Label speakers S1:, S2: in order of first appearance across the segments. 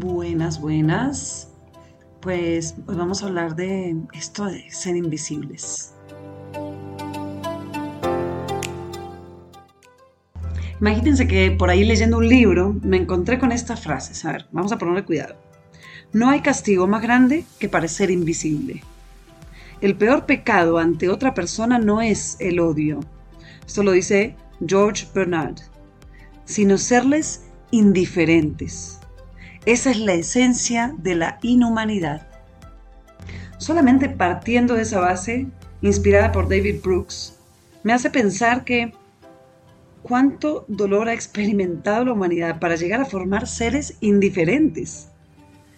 S1: Buenas, buenas. Pues hoy vamos a hablar de esto de ser invisibles. Imagínense que por ahí leyendo un libro me encontré con estas frases. A ver, vamos a ponerle cuidado. No hay castigo más grande que parecer invisible. El peor pecado ante otra persona no es el odio. Esto lo dice George Bernard. Sino serles indiferentes. Esa es la esencia de la inhumanidad. Solamente partiendo de esa base, inspirada por David Brooks, me hace pensar que cuánto dolor ha experimentado la humanidad para llegar a formar seres indiferentes.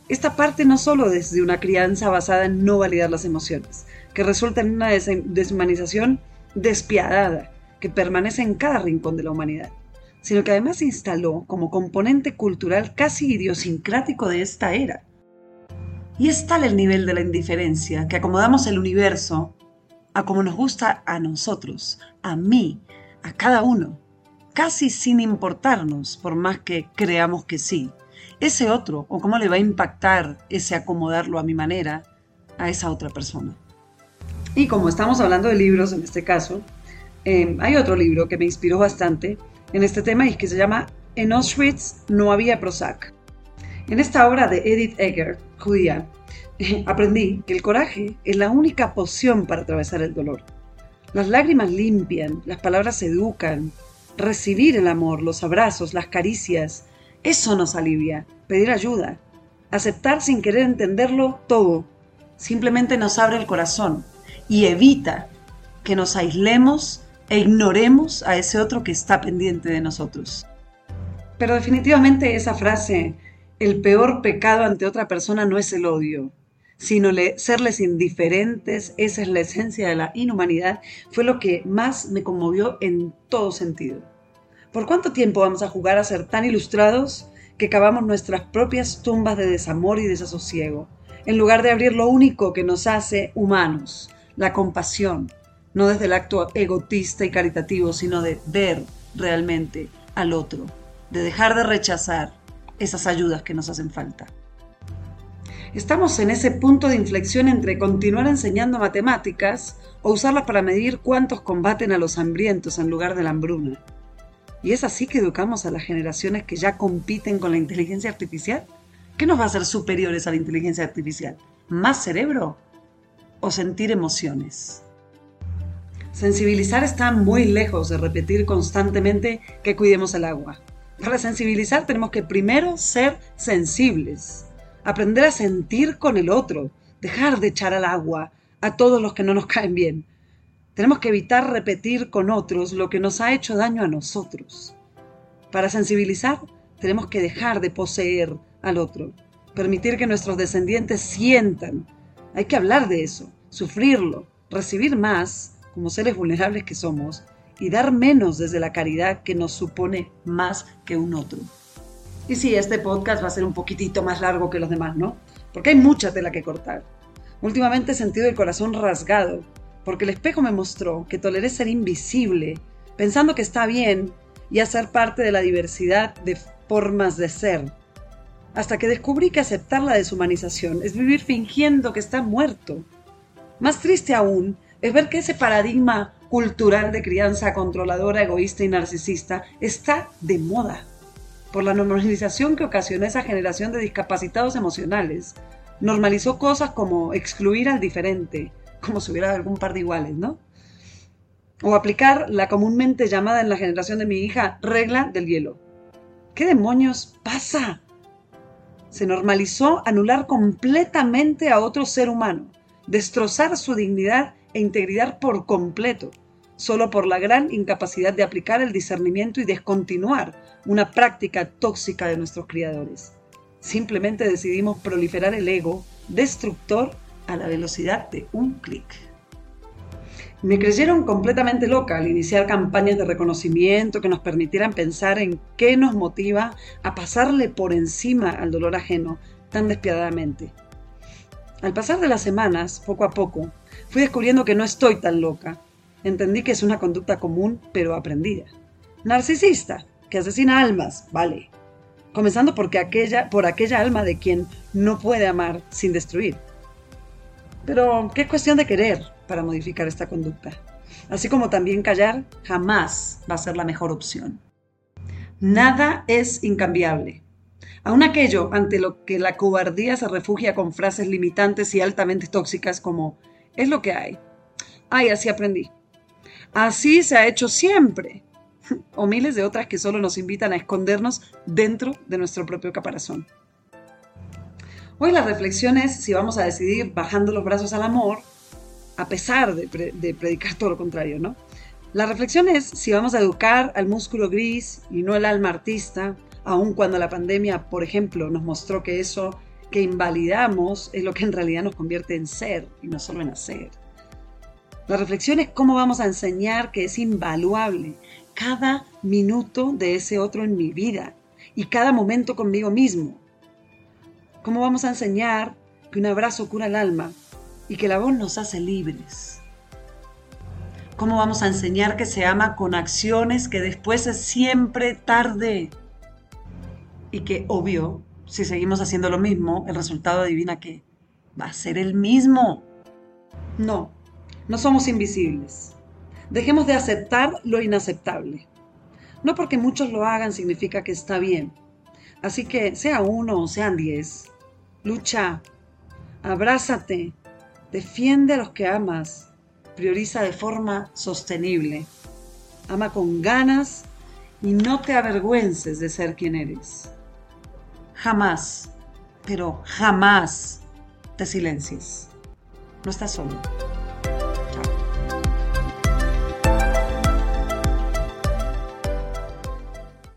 S1: Esta parte no solo desde una crianza basada en no validar las emociones, que resulta en una deshumanización despiadada que permanece en cada rincón de la humanidad, sino que además se instaló como componente cultural casi idiosincrático de esta era. Y es tal el nivel de la indiferencia que acomodamos el universo a como nos gusta a nosotros, a mí, a cada uno, casi sin importarnos, por más que creamos que sí. Ese otro, o cómo le va a impactar ese acomodarlo a mi manera a esa otra persona. Y como estamos hablando de libros en este caso, eh, hay otro libro que me inspiró bastante en este tema y que se llama En Auschwitz no había Prozac. En esta obra de Edith Egger, judía, aprendí que el coraje es la única poción para atravesar el dolor. Las lágrimas limpian, las palabras educan, recibir el amor, los abrazos, las caricias, eso nos alivia, pedir ayuda, aceptar sin querer entenderlo todo, simplemente nos abre el corazón y evita que nos aislemos e ignoremos a ese otro que está pendiente de nosotros. Pero definitivamente esa frase, el peor pecado ante otra persona no es el odio, sino serles indiferentes, esa es la esencia de la inhumanidad, fue lo que más me conmovió en todo sentido. ¿Por cuánto tiempo vamos a jugar a ser tan ilustrados que cavamos nuestras propias tumbas de desamor y desasosiego, en lugar de abrir lo único que nos hace humanos, la compasión, no desde el acto egotista y caritativo, sino de ver realmente al otro, de dejar de rechazar esas ayudas que nos hacen falta. Estamos en ese punto de inflexión entre continuar enseñando matemáticas o usarlas para medir cuántos combaten a los hambrientos en lugar de la hambruna. ¿Y es así que educamos a las generaciones que ya compiten con la inteligencia artificial? ¿Qué nos va a hacer superiores a la inteligencia artificial? ¿Más cerebro o sentir emociones? Sensibilizar está muy lejos de repetir constantemente que cuidemos el agua. Para sensibilizar tenemos que primero ser sensibles, aprender a sentir con el otro, dejar de echar al agua a todos los que no nos caen bien. Tenemos que evitar repetir con otros lo que nos ha hecho daño a nosotros. Para sensibilizar tenemos que dejar de poseer al otro, permitir que nuestros descendientes sientan. Hay que hablar de eso, sufrirlo, recibir más como seres vulnerables que somos y dar menos desde la caridad que nos supone más que un otro. Y sí, este podcast va a ser un poquitito más largo que los demás, ¿no? Porque hay mucha tela que cortar. Últimamente he sentido el corazón rasgado, porque el espejo me mostró que toleré ser invisible, pensando que está bien y hacer parte de la diversidad de formas de ser. Hasta que descubrí que aceptar la deshumanización es vivir fingiendo que está muerto. Más triste aún es ver que ese paradigma cultural de crianza controladora, egoísta y narcisista está de moda. Por la normalización que ocasionó esa generación de discapacitados emocionales, normalizó cosas como excluir al diferente, como si hubiera algún par de iguales, ¿no? O aplicar la comúnmente llamada en la generación de mi hija regla del hielo. ¿Qué demonios pasa? Se normalizó anular completamente a otro ser humano, destrozar su dignidad e integridad por completo, solo por la gran incapacidad de aplicar el discernimiento y descontinuar una práctica tóxica de nuestros criadores. Simplemente decidimos proliferar el ego destructor a la velocidad de un clic. Me creyeron completamente loca al iniciar campañas de reconocimiento que nos permitieran pensar en qué nos motiva a pasarle por encima al dolor ajeno tan despiadadamente. Al pasar de las semanas, poco a poco, fui descubriendo que no estoy tan loca. Entendí que es una conducta común, pero aprendida. Narcisista, que asesina almas, vale. comenzando porque aquella, por aquella alma de quien no puede amar sin destruir. Pero, ¿qué cuestión de querer para modificar esta conducta? Así como también callar jamás va a ser la mejor opción. Nada es incambiable. Aun aquello ante lo que la cobardía se refugia con frases limitantes y altamente tóxicas como es lo que hay. Ay, así aprendí. Así se ha hecho siempre. O miles de otras que solo nos invitan a escondernos dentro de nuestro propio caparazón. Hoy la reflexión es si vamos a decidir bajando los brazos al amor, a pesar de, predicar todo lo contrario, ¿no? La reflexión es si vamos a educar al músculo gris y no el alma artista, aun cuando la pandemia, por ejemplo, nos mostró que eso que invalidamos es lo que en realidad nos convierte en ser y no solo en hacer. La reflexión es cómo vamos a enseñar que es invaluable cada minuto de ese otro en mi vida y cada momento conmigo mismo, ¿Cómo vamos a enseñar que un abrazo cura el alma y que la voz nos hace libres? ¿Cómo vamos a enseñar que se ama con acciones que después es siempre tarde? Y que, obvio, si seguimos haciendo lo mismo, el resultado adivina que va a ser el mismo. No, no somos invisibles. Dejemos de aceptar lo inaceptable. No porque muchos lo hagan significa que está bien. Así que sea uno o sean diez, lucha, abrázate, defiende a los que amas, prioriza de forma sostenible, ama con ganas y no te avergüences de ser quien eres. Jamás, pero jamás te silencies. No estás solo.